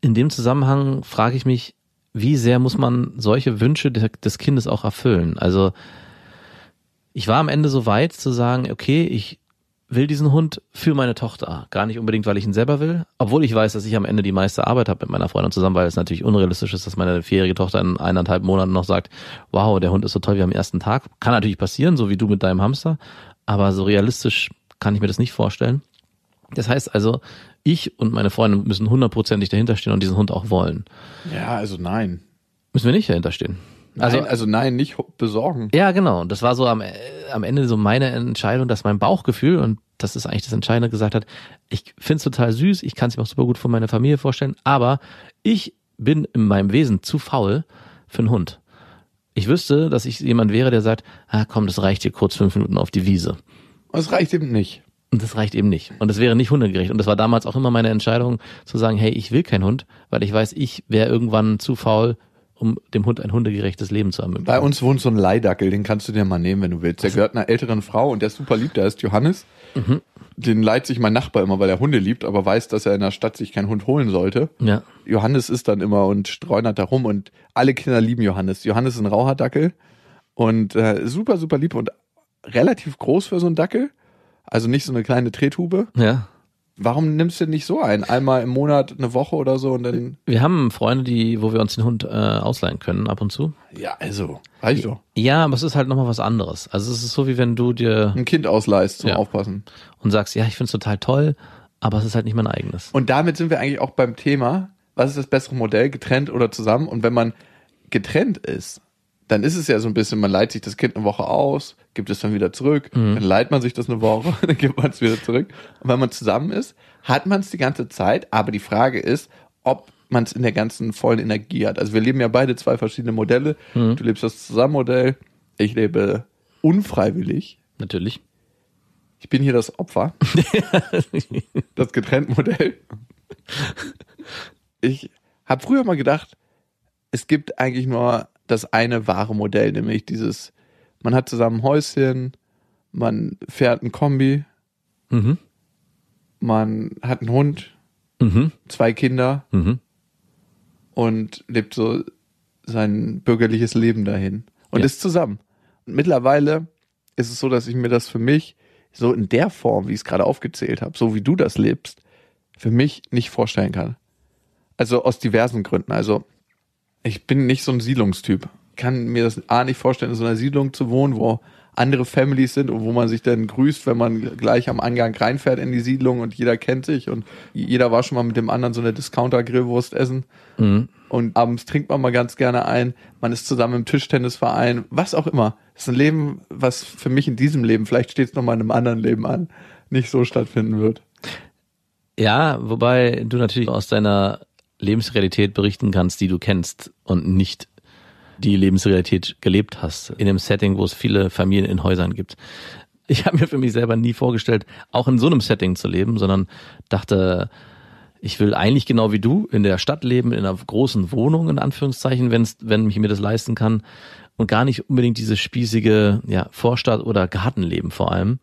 In dem Zusammenhang frage ich mich, wie sehr muss man solche Wünsche de- des Kindes auch erfüllen? Also ich war am Ende so weit zu sagen, okay, ich will diesen Hund für meine Tochter. Gar nicht unbedingt, weil ich ihn selber will, obwohl ich weiß, dass ich am Ende die meiste Arbeit habe mit meiner Freundin zusammen, weil es natürlich unrealistisch ist, dass meine vierjährige Tochter in eineinhalb Monaten noch sagt, wow, der Hund ist so toll wie am ersten Tag. Kann natürlich passieren, so wie du mit deinem Hamster, aber so realistisch kann ich mir das nicht vorstellen. Das heißt also, ich und meine Freundin müssen hundertprozentig dahinterstehen und diesen Hund auch wollen. Ja, also nein. Müssen wir nicht dahinterstehen. Also, Also, nein, also nein, nicht besorgen. ja, genau. Und das war so am, äh, am Ende so meine Entscheidung, dass mein Bauchgefühl, und das ist eigentlich das Entscheidende, gesagt hat, ich find's total süß, ich kann es mir auch super gut von meiner Familie vorstellen, aber ich bin in meinem Wesen zu faul für einen Hund. Ich wüsste, dass ich jemand wäre, der sagt, ah komm, das reicht hier kurz fünf Minuten auf die Wiese. Es reicht eben nicht. Und das reicht eben nicht. Und das wäre nicht hundegerecht. Und das war damals auch immer meine Entscheidung, zu sagen, hey, ich will keinen Hund, weil ich weiß, ich wäre irgendwann zu faul, um dem Hund ein hundegerechtes Leben zu ermöglichen. Bei uns wohnt so ein Leidackel, den kannst du dir mal nehmen, wenn du willst. Der gehört einer älteren Frau und der ist super lieb, der ist Johannes. Den leiht sich mein Nachbar immer, weil er Hunde liebt, aber weiß, dass er in der Stadt sich keinen Hund holen sollte. Ja. Johannes ist dann immer und streunert da rum und alle Kinder lieben Johannes. Johannes ist ein Rauhardackel und äh, super, super lieb und relativ groß für so einen Dackel. Also nicht so eine kleine Trettube. Ja. Warum nimmst du nicht so ein? Einmal im Monat eine Woche oder so und dann. Wir haben Freunde, die, wo wir uns den Hund äh, ausleihen können, ab und zu. Ja, also, reicht doch. Ja, aber es ist halt nochmal was anderes. Also es ist so, wie wenn du dir Ein Kind ausleihst zum Ja. Aufpassen. und sagst, ja, ich find's total toll, aber es ist halt nicht mein eigenes. Und damit sind wir eigentlich auch beim Thema, was ist das bessere Modell, getrennt oder zusammen? Und wenn man getrennt ist, dann ist es ja so ein bisschen, man leiht sich das Kind eine Woche aus, gibt es dann wieder zurück, dann leiht man sich das eine Woche, dann gibt man es wieder zurück. Und wenn man zusammen ist, hat man es die ganze Zeit, aber die Frage ist, ob man es in der ganzen vollen Energie hat. Also wir leben ja beide zwei verschiedene Modelle. Du lebst das Zusammenmodell, ich lebe unfreiwillig. Natürlich. Ich bin hier das Opfer. das Getrenntmodell. Ich habe früher mal gedacht, es gibt eigentlich nur das eine wahre Modell, nämlich dieses, man hat zusammen ein Häuschen, man fährt ein Kombi, Mhm. man hat einen Hund, Mhm. zwei Kinder Mhm. und lebt so sein bürgerliches Leben dahin und Ja. ist zusammen. Und mittlerweile ist es so, dass ich mir das für mich so in der Form, wie ich es gerade aufgezählt habe, so wie du das lebst, für mich nicht vorstellen kann. Also aus diversen Gründen. Also ich bin nicht so ein Siedlungstyp. Kann mir das A nicht vorstellen, in so einer Siedlung zu wohnen, wo andere Families sind und wo man sich dann grüßt, wenn man gleich am Angang reinfährt in die Siedlung und jeder kennt sich und jeder war schon mal mit dem anderen so eine Discounter-Grillwurst essen. Und abends trinkt man mal ganz gerne ein, man ist zusammen im Tischtennisverein, was auch immer. Das ist ein Leben, was für mich in diesem Leben, vielleicht steht es nochmal in einem anderen Leben an, nicht so stattfinden wird. Ja, wobei du natürlich aus deiner Lebensrealität berichten kannst, die du kennst und nicht die Lebensrealität gelebt hast, in einem Setting, wo es viele Familien in Häusern gibt. Ich habe mir für mich selber nie vorgestellt, auch in so einem Setting zu leben, sondern dachte, ich will eigentlich genau wie du in der Stadt leben, in einer großen Wohnung, in Anführungszeichen, wenn's, wenn ich mir das leisten kann. Und gar nicht unbedingt dieses spießige ja, Vorstadt- oder Gartenleben vor allem.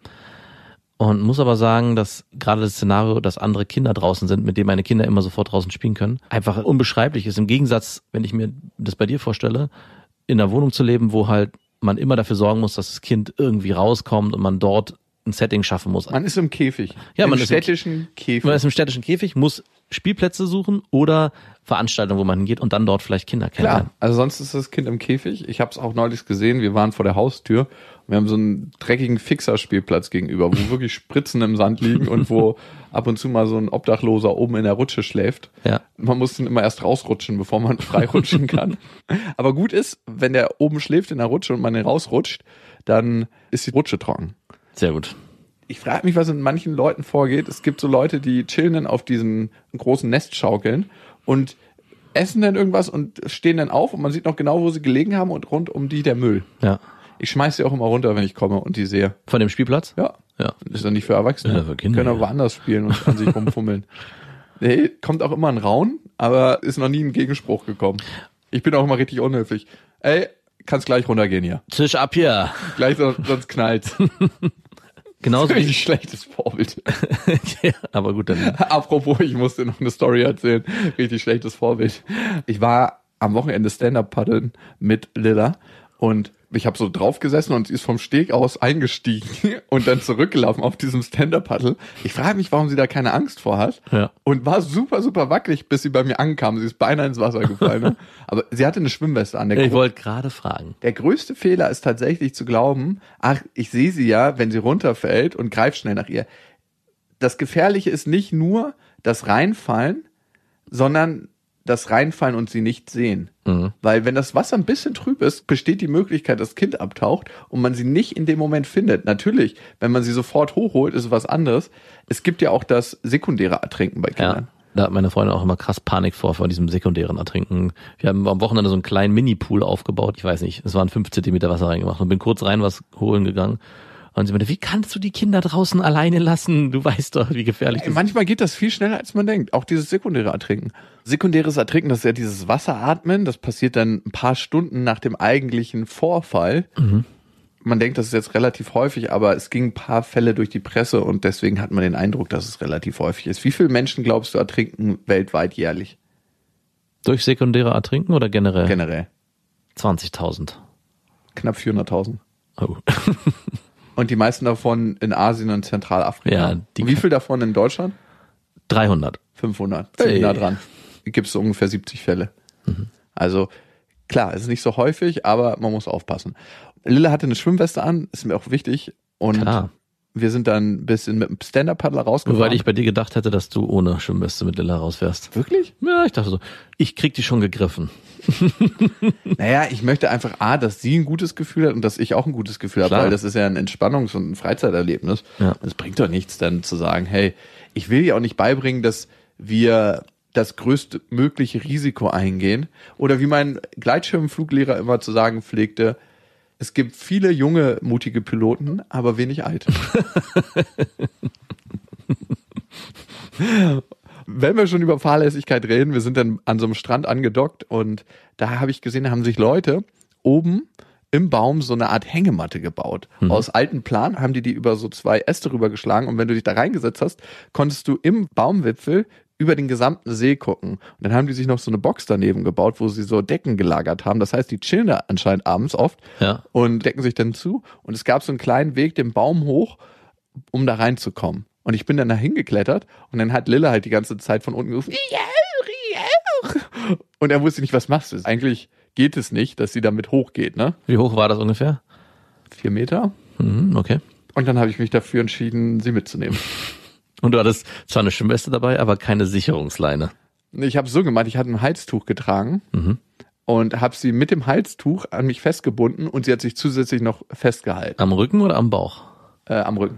Und muss aber sagen, dass gerade das Szenario, dass andere Kinder draußen sind, mit dem meine Kinder immer sofort draußen spielen können, einfach unbeschreiblich ist. Im Gegensatz, wenn ich mir das bei dir vorstelle, in einer Wohnung zu leben, wo halt man immer dafür sorgen muss, dass das Kind irgendwie rauskommt und man dort ein Setting schaffen muss. Man ist im Käfig. Ja, Im man ist im- städtischen Käfig. Man ist im städtischen Käfig, muss Spielplätze suchen oder Veranstaltungen, wo man hingeht und dann dort vielleicht Kinder kennenlernen. Klar, also sonst ist das Kind im Käfig. Ich habe es auch neulich gesehen, wir waren vor der Haustür. Wir haben so einen dreckigen Fixerspielplatz gegenüber, wo wirklich Spritzen im Sand liegen und wo ab und zu mal so ein Obdachloser oben in der Rutsche schläft. Ja. Man muss dann immer erst rausrutschen, bevor man frei rutschen kann. Aber gut ist, wenn der oben schläft in der Rutsche und man den rausrutscht, dann ist die Rutsche trocken. Sehr gut. Ich frage mich, was in manchen Leuten vorgeht. Es gibt so Leute, die chillen dann auf diesen großen Nestschaukeln und essen dann irgendwas und stehen dann auf und man sieht noch genau, wo sie gelegen haben und rund um die der Müll. Ja. Ich schmeiß sie auch immer runter, wenn ich komme und die sehe. Von dem Spielplatz? Ja. Ja. Ist doch nicht für Erwachsene. Ja, für Kinder, Können auch woanders spielen und an sich rumfummeln. Nee, kommt auch immer ein Raun, aber ist noch nie ein Gegenspruch gekommen. Ich bin auch immer richtig unhöflich. Ey, kannst gleich runtergehen hier. Tisch ab hier. Gleich, sonst knallt's. Genauso wie Richtig schlechtes Vorbild. ja, aber gut, dann. Apropos, ich musste noch eine Story erzählen. Richtig schlechtes Vorbild. Ich war am Wochenende Stand-Up paddeln mit Lilla und ich habe so drauf gesessen und sie ist vom Steg aus eingestiegen und dann zurückgelaufen auf diesem Stand-Up-Paddle. Ich frage mich, warum sie da keine Angst vor hat. Ja. Und war super, super wackelig, bis sie bei mir ankam. Sie ist beinahe ins Wasser gefallen. Ne? Aber sie hatte eine Schwimmweste an. Der Ich wollte gerade fragen. der größte Fehler ist tatsächlich zu glauben, ach, ich sehe sie ja, wenn sie runterfällt und greift schnell nach ihr. Das Gefährliche ist nicht nur das Reinfallen, sondern das Reinfallen und sie nicht sehen. Weil wenn das Wasser ein bisschen trüb ist, besteht die Möglichkeit, dass das Kind abtaucht und man sie nicht in dem Moment findet. Natürlich, wenn man sie sofort hochholt, ist es was anderes. Es gibt ja auch das sekundäre Ertrinken bei Ja. Kindern. Da hat meine Freundin auch immer krass Panik vor, vor diesem sekundären Ertrinken. Wir haben am Wochenende so einen kleinen Mini-Pool aufgebaut. Ich weiß nicht, es waren fünf Zentimeter Wasser reingemacht und bin kurz rein was holen gegangen. Und sie meinte, wie kannst du die Kinder draußen alleine lassen? Du weißt doch, wie gefährlich das ist. Manchmal geht das viel schneller, als man denkt. Auch dieses sekundäre Ertrinken. Sekundäres Ertrinken, das ist ja dieses Wasseratmen. Das passiert dann ein paar Stunden nach dem eigentlichen Vorfall. Man denkt, das ist jetzt relativ häufig, aber es ging ein paar Fälle durch die Presse und deswegen hat man den Eindruck, dass es relativ häufig ist. Wie viele Menschen glaubst du ertrinken weltweit jährlich? Durch sekundäre Ertrinken oder generell? Generell. 20.000. Knapp 400.000. Oh. Und die meisten davon in Asien und Zentralafrika. Ja, die und wie viel davon in Deutschland? 300. 500. Hey. Ziemlich nah dran. Gibt es ungefähr 70 Fälle. Also klar, es ist nicht so häufig, aber man muss aufpassen. Lille hatte eine Schwimmweste an, ist mir auch wichtig. Und Klar. Wir sind dann ein bisschen mit dem Stand-Up-Paddler rausgefahren. Weil ich bei dir gedacht hätte, dass du ohne Schwimmweste mit Lilla rausfährst. Wirklich? Ja, ich dachte so, ich krieg die schon gegriffen. Naja, ich möchte einfach A, dass sie ein gutes Gefühl hat und dass ich auch ein gutes Gefühl habe, weil das ist ja ein Entspannungs- und ein Freizeiterlebnis. Ja. Es bringt doch nichts dann zu sagen, hey, ich will ja auch nicht beibringen, dass wir das größtmögliche Risiko eingehen. Oder wie mein Gleitschirmfluglehrer immer zu sagen pflegte, es gibt viele junge, mutige Piloten, aber wenig alte. wenn wir schon über Fahrlässigkeit reden, wir sind dann an so einem Strand angedockt und da habe ich gesehen, da haben sich Leute oben im Baum so eine Art Hängematte gebaut. Aus alten Plan haben die die über so zwei Äste rübergeschlagen und wenn du dich da reingesetzt hast, konntest du im Baumwipfel über den gesamten See gucken. Und dann haben die sich noch so eine Box daneben gebaut, wo sie so Decken gelagert haben. Das heißt, die chillen da anscheinend abends oft Ja. und decken sich dann zu. Und es gab so einen kleinen Weg den Baum hoch, um da reinzukommen. Und ich bin dann da hingeklettert und dann hat Lille halt die ganze Zeit von unten gerufen. Und er wusste nicht, was machst du. Eigentlich geht es nicht, dass sie damit hochgeht, ne? Wie hoch war das ungefähr? Vier Meter. Mhm, okay. Und dann habe ich mich dafür entschieden, sie mitzunehmen. Und du hattest zwar eine Schwimmweste dabei, aber keine Sicherungsleine. Ich habe so gemacht, ich hatte ein Halstuch getragen und habe sie mit dem Halstuch an mich festgebunden und sie hat sich zusätzlich noch festgehalten Am Rücken oder am Bauch? äh, am Rücken.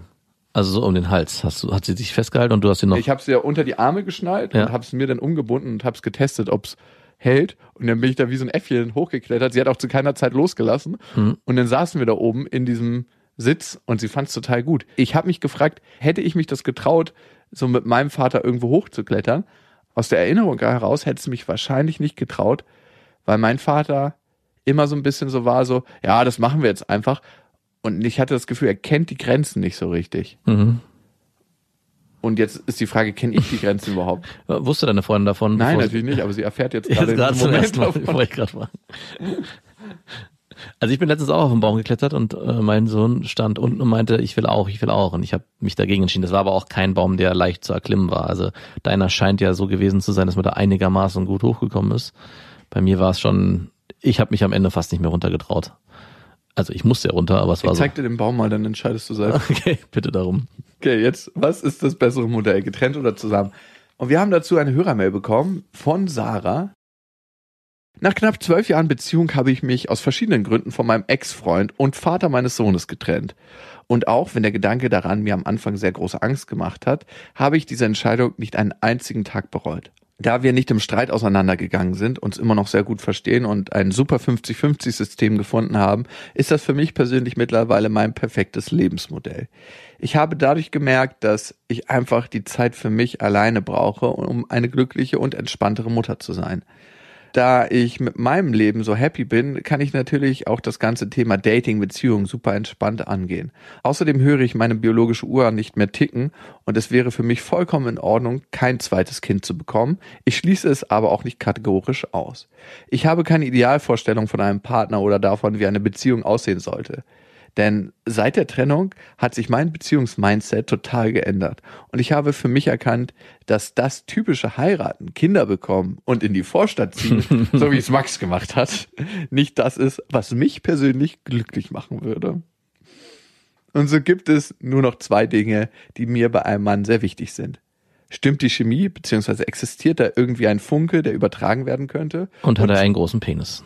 Also so um den Hals. Hast du, hat sie sich festgehalten und du hast sie noch. Ich habe sie ja unter die Arme geschnallt Ja. und habe es mir dann umgebunden und habe es getestet, ob es hält. Und dann bin ich da wie so ein Äffchen hochgeklettert. Sie hat auch zu keiner Zeit losgelassen. Und dann saßen wir da oben in diesem Sitz und sie fand es total gut. Ich habe mich gefragt, hätte ich mich das getraut, so mit meinem Vater irgendwo hochzuklettern? Aus der Erinnerung heraus hätte es mich wahrscheinlich nicht getraut, weil mein Vater immer so ein bisschen so war, so, ja, das machen wir jetzt einfach. Und ich hatte das Gefühl, er kennt die Grenzen nicht so richtig. Mhm. Und jetzt ist die Frage, kenne ich die Grenzen überhaupt? Wusste deine Freundin davon? Nein, natürlich nicht, aber sie erfährt jetzt Jetzt gerade im Moment davon. ich gerade. Also ich bin letztens auch auf den Baum geklettert und äh, mein Sohn stand unten und meinte, ich will auch, ich will auch. Und ich habe mich dagegen entschieden. Das war aber auch kein Baum, der leicht zu erklimmen war. Also deiner scheint ja so gewesen zu sein, dass man da einigermaßen gut hochgekommen ist. Bei mir war es schon, ich habe mich am Ende fast nicht mehr runtergetraut. Also ich musste ja runter, aber es war Ich so. zeig dir den Baum mal, dann entscheidest du selbst. Okay, bitte darum. Okay, jetzt, was ist das bessere Modell, getrennt oder zusammen? Und wir haben dazu eine Hörermail bekommen von Sarah. Nach knapp zwölf Jahren Beziehung habe ich mich aus verschiedenen Gründen von meinem Ex-Freund und Vater meines Sohnes getrennt. Und auch wenn der Gedanke daran mir am Anfang sehr große Angst gemacht hat, habe ich diese Entscheidung nicht einen einzigen Tag bereut. Da wir nicht im Streit auseinandergegangen sind, uns immer noch sehr gut verstehen und ein super 50-50-System gefunden haben, ist das für mich persönlich mittlerweile mein perfektes Lebensmodell. Ich habe dadurch gemerkt, dass ich einfach die Zeit für mich alleine brauche, um eine glückliche und entspanntere Mutter zu sein. Da ich mit meinem Leben so happy bin, kann ich natürlich auch das ganze Thema Dating, Beziehung super entspannt angehen. Außerdem höre ich meine biologische Uhr nicht mehr ticken und es wäre für mich vollkommen in Ordnung, kein zweites Kind zu bekommen. Ich schließe es aber auch nicht kategorisch aus. Ich habe keine Idealvorstellung von einem Partner oder davon, wie eine Beziehung aussehen sollte. Denn seit der Trennung hat sich mein Beziehungsmindset total geändert. Und ich habe für mich erkannt, dass das typische Heiraten, Kinder bekommen und in die Vorstadt ziehen, so wie es Max gemacht hat, nicht das ist, was mich persönlich glücklich machen würde. Und so gibt es nur noch zwei Dinge, die mir bei einem Mann sehr wichtig sind. Stimmt die Chemie, beziehungsweise existiert da irgendwie ein Funke, der übertragen werden könnte? Und hat er einen großen Penis.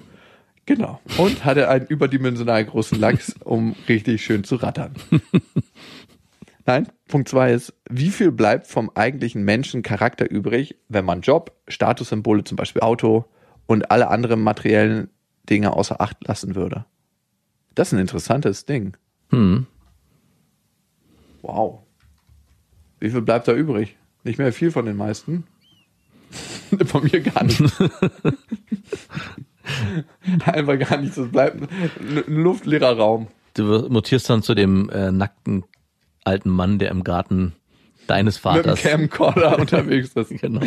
Genau. Und hatte einen überdimensional großen Lachs, um richtig schön zu rattern. Nein, Punkt zwei ist, wie viel bleibt vom eigentlichen Menschen Charakter übrig, wenn man Job, Statussymbole, zum Beispiel Auto und alle anderen materiellen Dinge außer Acht lassen würde? Das ist ein interessantes Ding. Hm. Wow. Wie viel bleibt da übrig? Nicht mehr viel von den meisten. von mir gar nicht. Einfach gar nichts. Es bleibt ein ein luftleerer Raum. Du mutierst dann zu dem äh, nackten alten Mann, der im Garten deines Mit dem Vaters. Camcorder unterwegs ist. Genau.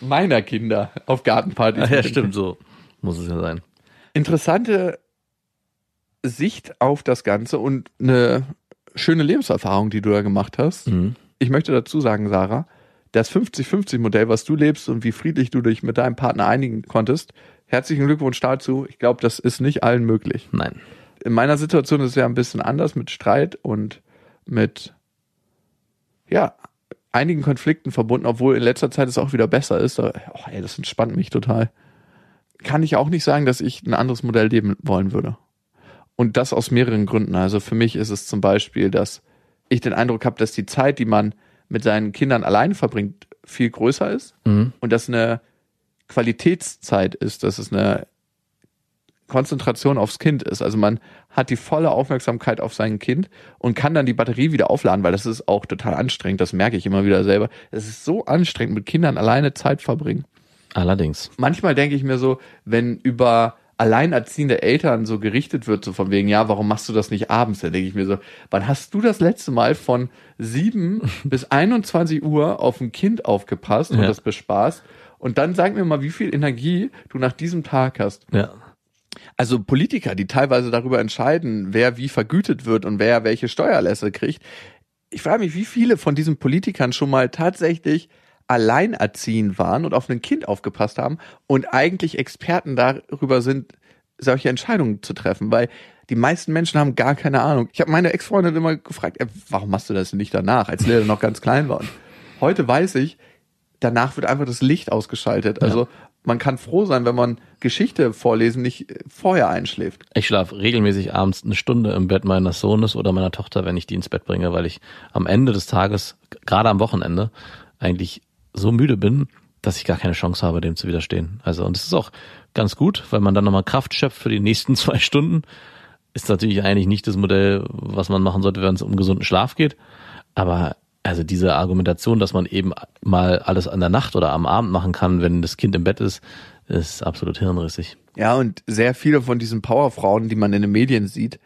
Meiner Kinder auf Gartenpartys. Ah, ja, dem stimmt, so muss es ja sein. interessante Sicht auf das Ganze und eine schöne Lebenserfahrung, die du da gemacht hast. Mhm. Ich möchte dazu sagen, Sarah, das 50-50-Modell, was du lebst und wie friedlich du dich mit deinem Partner einigen konntest, herzlichen Glückwunsch dazu. Ich glaube, das ist nicht allen möglich. Nein. In meiner Situation ist es ja ein bisschen anders mit Streit und mit, ja, einigen Konflikten verbunden, obwohl in letzter Zeit es auch wieder besser ist. Oh, ey, das entspannt mich total. Kann ich auch nicht sagen, dass ich ein anderes Modell leben wollen würde. Und das aus mehreren Gründen. Also für mich ist es zum Beispiel, dass ich den Eindruck habe, dass die Zeit, die man mit seinen Kindern alleine verbringt, viel größer ist Mhm. und dass eine Qualitätszeit ist, dass es eine Konzentration aufs Kind ist. Also man hat die volle Aufmerksamkeit auf sein Kind und kann dann die Batterie wieder aufladen, weil das ist auch total anstrengend. Das merke ich immer wieder selber. Es ist so anstrengend, mit Kindern alleine Zeit verbringen. Allerdings. Manchmal denke ich mir so, wenn über alleinerziehende Eltern so gerichtet wird, so von wegen, ja, warum machst du das nicht abends? Dann denke ich mir so, wann hast du das letzte Mal von 7 bis 21 Uhr auf ein Kind aufgepasst und Ja. das bespaßt? Und dann sag mir mal, wie viel Energie du nach diesem Tag hast. Ja. Also Politiker, die teilweise darüber entscheiden, wer wie vergütet wird und wer welche Steuerlässe kriegt. Ich frage mich, wie viele von diesen Politikern schon mal tatsächlich alleinerziehend waren und auf ein Kind aufgepasst haben und eigentlich Experten darüber sind, solche Entscheidungen zu treffen, weil die meisten Menschen haben gar keine Ahnung. Ich habe meine Ex-Freundin immer gefragt, "Ey, warum machst du das nicht danach, als Lea noch ganz klein war. Und heute weiß ich, danach wird einfach das Licht ausgeschaltet. Also man kann froh sein, wenn man Geschichte vorlesen nicht vorher einschläft. Ich schlafe regelmäßig abends eine Stunde im Bett meines Sohnes oder meiner Tochter, wenn ich die ins Bett bringe, weil ich am Ende des Tages, gerade am Wochenende, eigentlich so müde bin, dass ich gar keine Chance habe, dem zu widerstehen. Also, und es ist auch ganz gut, weil man dann nochmal Kraft schöpft für die nächsten zwei Stunden. Ist natürlich eigentlich nicht das Modell, was man machen sollte, wenn es um gesunden Schlaf geht. Aber also diese Argumentation, dass man eben mal alles an der Nacht oder am Abend machen kann, wenn das Kind im Bett ist, ist absolut hirnrissig. Ja, und sehr viele von diesen Powerfrauen, die man in den Medien sieht,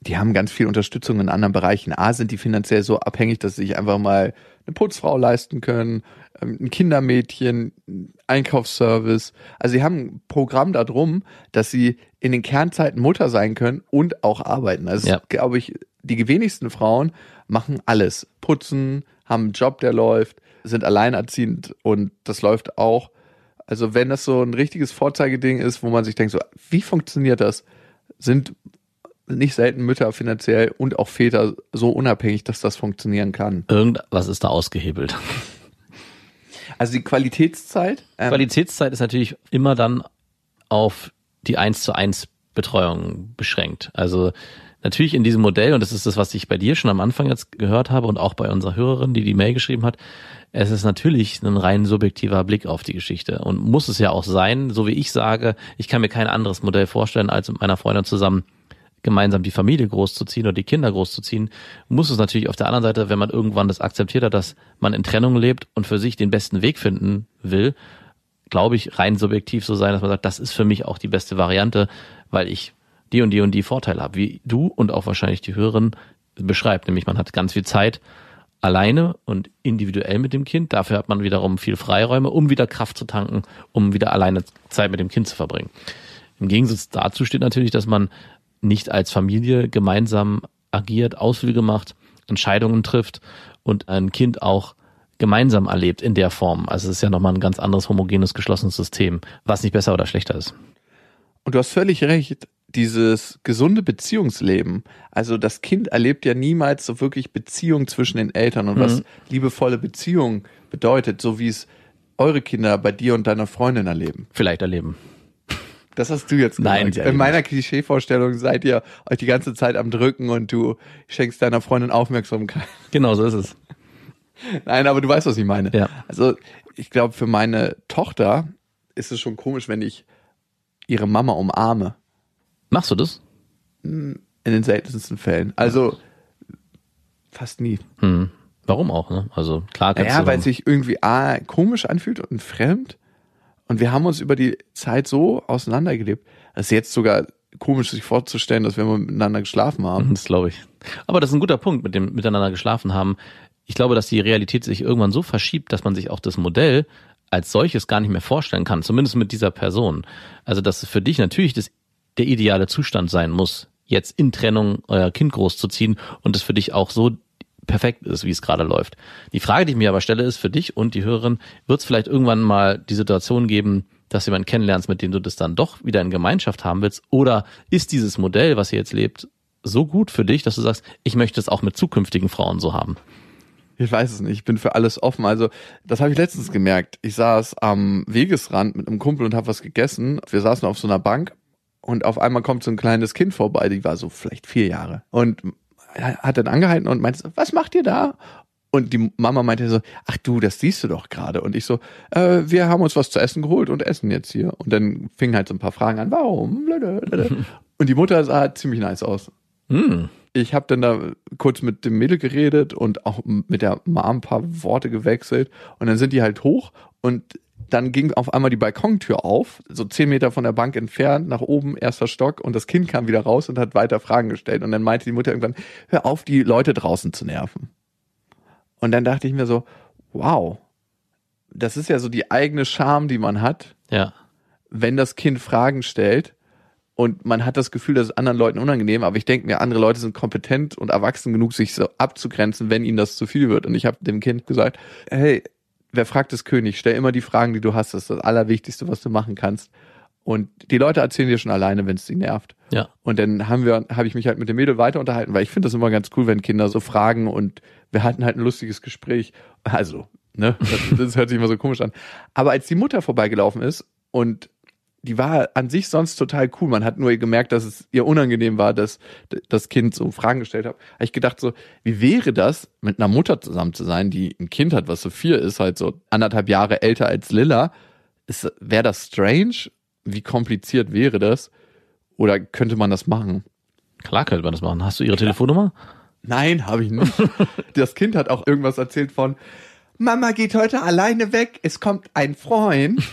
die haben ganz viel Unterstützung in anderen Bereichen. A, sind die finanziell so abhängig, dass sie sich einfach mal eine Putzfrau leisten können, ähm, ein Kindermädchen, ein Einkaufsservice. Also sie haben ein Programm darum, dass sie in den Kernzeiten Mutter sein können und auch arbeiten. Also Ja. glaube ich, die wenigsten Frauen machen alles. Putzen, haben einen Job, der läuft, sind alleinerziehend und das läuft auch. Also wenn das so ein richtiges Vorzeigeding ist, wo man sich denkt, so, wie funktioniert das? Sind nicht selten Mütter finanziell und auch Väter so unabhängig, dass das funktionieren kann. Irgendwas ist da ausgehebelt. Also die Qualitätszeit, ähm, Qualitätszeit ist natürlich immer dann auf die 1 zu 1 Betreuung beschränkt. Also natürlich in diesem Modell, und das ist das, was ich bei dir schon am Anfang jetzt gehört habe und auch bei unserer Hörerin, die die Mail geschrieben hat, es ist natürlich ein rein subjektiver Blick auf die Geschichte und muss es ja auch sein, so wie ich sage, ich kann mir kein anderes Modell vorstellen, als mit meiner Freundin zusammen gemeinsam die Familie großzuziehen oder die Kinder großzuziehen, muss es natürlich auf der anderen Seite, wenn man irgendwann das akzeptiert hat, dass man in Trennung lebt und für sich den besten Weg finden will, glaube ich, rein subjektiv so sein, dass man sagt, das ist für mich auch die beste Variante, weil ich die und die und die Vorteile habe, wie du und auch wahrscheinlich die Hörerin beschreibt. Nämlich man hat ganz viel Zeit alleine und individuell mit dem Kind. Dafür hat man wiederum viel Freiräume, um wieder Kraft zu tanken, um wieder alleine Zeit mit dem Kind zu verbringen. Im Gegensatz dazu steht natürlich, dass man nicht als Familie gemeinsam agiert, Ausflüge macht, Entscheidungen trifft und ein Kind auch gemeinsam erlebt in der Form. Also es ist ja nochmal ein ganz anderes homogenes, geschlossenes System, was nicht besser oder schlechter ist. Und du hast völlig recht, dieses gesunde Beziehungsleben. Also das Kind erlebt ja niemals so wirklich Beziehung zwischen den Eltern und was liebevolle Beziehung bedeutet, so wie es eure Kinder bei dir und deiner Freundin erleben. Vielleicht erleben. Das hast du jetzt gesagt. Nein, In meiner Klischeevorstellung seid ihr euch die ganze Zeit am Drücken und du schenkst deiner Freundin Aufmerksamkeit. Genau so ist es. Nein, aber du weißt, was ich meine. Ja. Also ich glaube, für meine Tochter ist es schon komisch, wenn ich ihre Mama umarme. Machst du das? In den seltensten Fällen. Also fast nie. Hm. Warum auch, ne? Also klar kannst Ja, du weil es sich irgendwie A, komisch anfühlt und fremd. Und wir haben uns über die Zeit so auseinandergelebt. Es ist jetzt sogar komisch, sich vorzustellen, dass wir mal miteinander geschlafen haben. Das glaube ich. Aber das ist ein guter Punkt mit dem miteinander geschlafen haben. Ich glaube, dass die Realität sich irgendwann so verschiebt, dass man sich auch das Modell als solches gar nicht mehr vorstellen kann, zumindest mit dieser Person. Also, dass für dich natürlich das, der ideale Zustand sein muss, jetzt in Trennung euer Kind großzuziehen und es für dich auch so perfekt ist, wie es gerade läuft. Die Frage, die ich mir aber stelle, ist für dich und die Hörerin, wird es vielleicht irgendwann mal die Situation geben, dass du jemanden kennenlernst, mit dem du das dann doch wieder in Gemeinschaft haben willst? Oder ist dieses Modell, was ihr jetzt lebt, so gut für dich, dass du sagst, ich möchte es auch mit zukünftigen Frauen so haben? Ich weiß es nicht, ich bin für alles offen. Also, das habe ich letztens gemerkt. Ich saß am Wegesrand mit einem Kumpel und habe was gegessen. Wir saßen auf so einer Bank und auf einmal kommt so ein kleines Kind vorbei, die war so vielleicht vier Jahre. Und hat dann angehalten und meinte, was macht ihr da? Und die Mama meinte so, ach du, das siehst du doch gerade. Und ich so, äh, wir haben uns was zu essen geholt und essen jetzt hier. Und dann fingen halt so ein paar Fragen an, warum? Und die Mutter sah ziemlich nice aus. Hm. Ich habe dann da kurz mit dem Mädel geredet und auch mit der Mom ein paar Worte gewechselt. Und dann sind die halt hoch und dann ging auf einmal die Balkontür auf, so zehn Meter von der Bank entfernt, nach oben, erster Stock, und das Kind kam wieder raus und hat weiter Fragen gestellt. Und dann meinte die Mutter irgendwann, hör auf, die Leute draußen zu nerven. Und dann dachte ich mir so, wow, das ist ja so die eigene Scham, die man hat, Ja. wenn das Kind Fragen stellt und man hat das Gefühl, das ist anderen Leuten unangenehm, aber ich denke mir, andere Leute sind kompetent und erwachsen genug, sich so abzugrenzen, wenn ihnen das zu viel wird. Und ich habe dem Kind gesagt, hey, wer fragt ist König, stell immer die Fragen, die du hast, das ist das Allerwichtigste, was du machen kannst. Und die Leute erzählen dir schon alleine, wenn es sie nervt. Ja. Und dann haben wir, habe ich mich halt mit dem Mädel weiter unterhalten, weil ich finde das immer ganz cool, wenn Kinder so fragen und wir hatten halt ein lustiges Gespräch. Also, ne, das, das hört sich immer so komisch an. Aber als die Mutter vorbeigelaufen ist und die war an sich sonst total cool. Man hat nur gemerkt, dass es ihr unangenehm war, dass das Kind so Fragen gestellt hat. Habe ich gedacht so, wie wäre das, mit einer Mutter zusammen zu sein, die ein Kind hat, was so vier ist, halt so anderthalb Jahre älter als Lilla? Wäre das strange? Wie kompliziert wäre das? Oder könnte man das machen? Klar könnte man das machen. Hast du ihre Telefonnummer? Nein, habe ich nicht. das Kind hat auch irgendwas erzählt von, Mama geht heute alleine weg, es kommt ein Freund.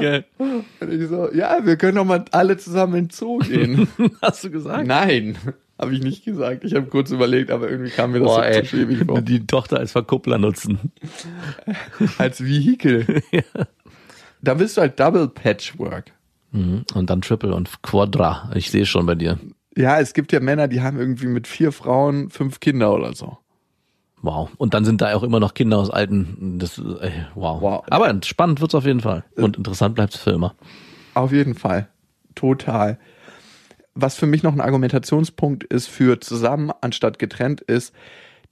Geil. Und ich so, ja, wir können doch mal alle zusammen in den Zoo gehen. Hast du gesagt? Nein, habe ich nicht gesagt. Ich habe kurz überlegt, aber irgendwie kam mir das Boah, so ey, zu schwierig vor. die Tochter als Verkuppler nutzen. Als Vehikel. Da bist du halt Double Patchwork. Mhm. Und dann Triple und Quadra. Ich sehe schon bei dir. Ja, es gibt ja Männer, die haben irgendwie mit vier Frauen fünf Kinder oder so. Wow. Und dann sind da auch immer noch Kinder aus alten. Das, ey, wow. Wow. Aber spannend wird's auf jeden Fall. Und interessant bleibt's für immer. Auf jeden Fall. Total. Was für mich noch ein Argumentationspunkt ist für zusammen anstatt getrennt ist,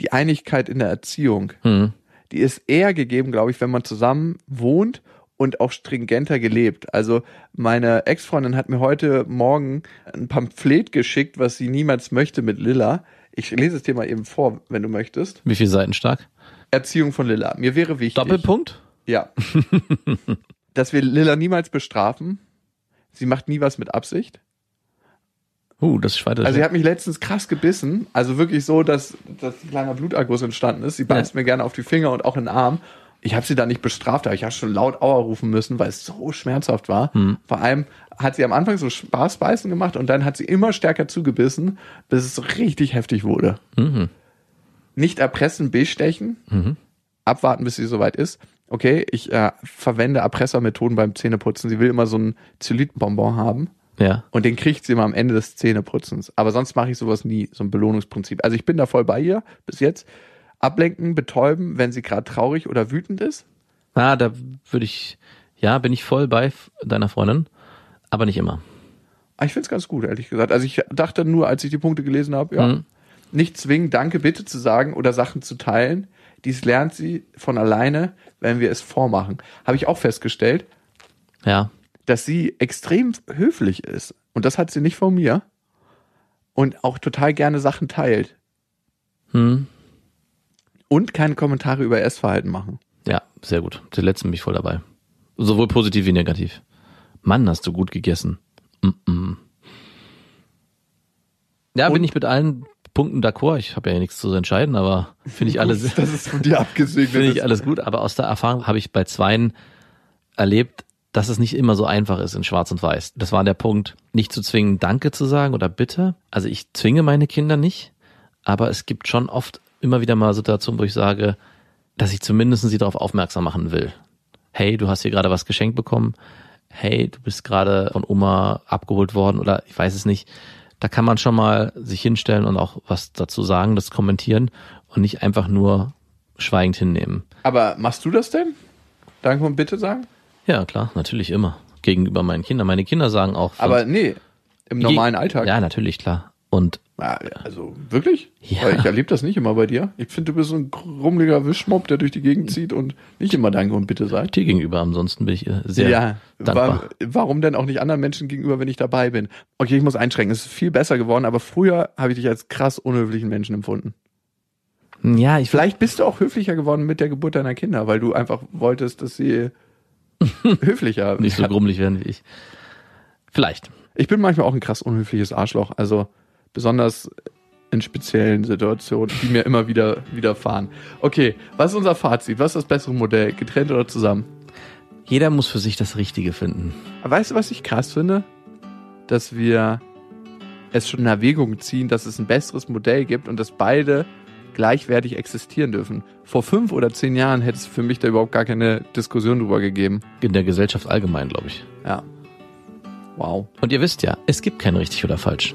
die Einigkeit in der Erziehung. Mhm. Die ist eher gegeben, glaube ich, wenn man zusammen wohnt und auch stringenter gelebt. Also meine Ex-Freundin hat mir heute Morgen ein Pamphlet geschickt, was sie niemals möchte mit Lilla. Ich lese es dir mal eben vor, wenn du möchtest. Wie viele Seiten stark? Erziehung von Lilla. Mir wäre wichtig. Doppelpunkt? Ja. Dass wir Lilla niemals bestrafen. Sie macht nie was mit Absicht. Uh, das schweitet. Also sie hat mich letztens krass gebissen. Also wirklich so, dass, dass ein kleiner Bluterguss entstanden ist. Sie beißt mir gerne auf die Finger und auch in den Arm. Ich habe sie da nicht bestraft, aber ich habe schon laut Aua rufen müssen, weil es so schmerzhaft war. Vor allem hat sie am Anfang so Spaßbeißen gemacht und dann hat sie immer stärker zugebissen, bis es richtig heftig wurde. Mhm. Nicht erpressen, bestechen, abwarten, bis sie soweit ist. Okay, ich äh, verwende Erpressermethoden beim Zähneputzen. Sie will immer so einen Zylitbonbon haben. ja. Und den kriegt sie immer am Ende des Zähneputzens. Aber sonst mache ich sowas nie, so ein Belohnungsprinzip. Also ich bin da voll bei ihr bis jetzt. Ablenken, betäuben, wenn sie gerade traurig oder wütend ist. Ah, da würde ich, ja, bin ich voll bei deiner Freundin, aber nicht immer. Ah, ich finde es ganz gut, ehrlich gesagt. Also ich dachte nur, als ich die Punkte gelesen habe, ja, Mhm. nicht zwingen, danke, bitte zu sagen oder Sachen zu teilen. Dies lernt sie von alleine, wenn wir es vormachen. Habe ich auch festgestellt, Ja. dass sie extrem höflich ist. Und das hat sie nicht von mir. Und auch total gerne Sachen teilt. Hm. Und keine Kommentare über Essverhalten machen. Ja, sehr gut. Der letzte bin ich voll dabei. Sowohl positiv wie negativ. Mann, hast du gut gegessen. Mm -mm. Ja, Und- bin ich mit allen Punkten d'accord. Ich habe ja nichts zu entscheiden, aber finde ich alles, Das ist von dir abgesegnet. finde ich alles gut. Aber aus der Erfahrung habe ich bei zweien erlebt, dass es nicht immer so einfach ist in Schwarz und Weiß. Das war der Punkt, nicht zu zwingen, Danke zu sagen oder Bitte. Also ich zwinge meine Kinder nicht, aber es gibt schon oft immer wieder mal Situationen, wo ich sage, dass ich zumindest sie darauf aufmerksam machen will. Hey, du hast hier gerade was geschenkt bekommen. Hey, du bist gerade von Oma abgeholt worden oder ich weiß es nicht. Da kann man schon mal sich hinstellen und auch was dazu sagen, das kommentieren und nicht einfach nur schweigend hinnehmen. Aber machst du das denn? Danke und bitte sagen? Ja, klar, natürlich immer. Gegenüber meinen Kindern. Meine Kinder sagen auch. Aber nee, im normalen Alltag. Ja, natürlich, klar. Und Also wirklich? Ja. Ich erlebe das nicht immer bei dir. Ich finde, du bist so ein grummeliger Wischmopp, der durch die Gegend zieht und nicht immer Danke und Bitte sagt. dir gegenüber ansonsten bin ich äh, sehr ja, dankbar. wa- warum denn auch nicht anderen Menschen gegenüber, wenn ich dabei bin? Okay, ich muss einschränken. Es ist viel besser geworden, aber früher habe ich dich als krass unhöflichen Menschen empfunden. Ja, ich Vielleicht bist du auch höflicher geworden mit der Geburt deiner Kinder, weil du einfach wolltest, dass sie höflicher nicht so grummelig werden wie ich. Vielleicht. Ich bin manchmal auch ein krass unhöfliches Arschloch, also besonders in speziellen Situationen, die mir immer wieder widerfahren. Okay, was ist unser Fazit? Was ist das bessere Modell? Getrennt oder zusammen? Jeder muss für sich das Richtige finden. Aber Weißt du, was ich krass finde? Dass wir es schon in Erwägung ziehen, dass es ein besseres Modell gibt und dass beide gleichwertig existieren dürfen. Vor fünf oder zehn Jahren hätte es für mich da überhaupt gar keine Diskussion drüber gegeben. In der Gesellschaft allgemein, glaube ich. Ja. Wow. Und ihr wisst ja, es gibt kein richtig oder falsch.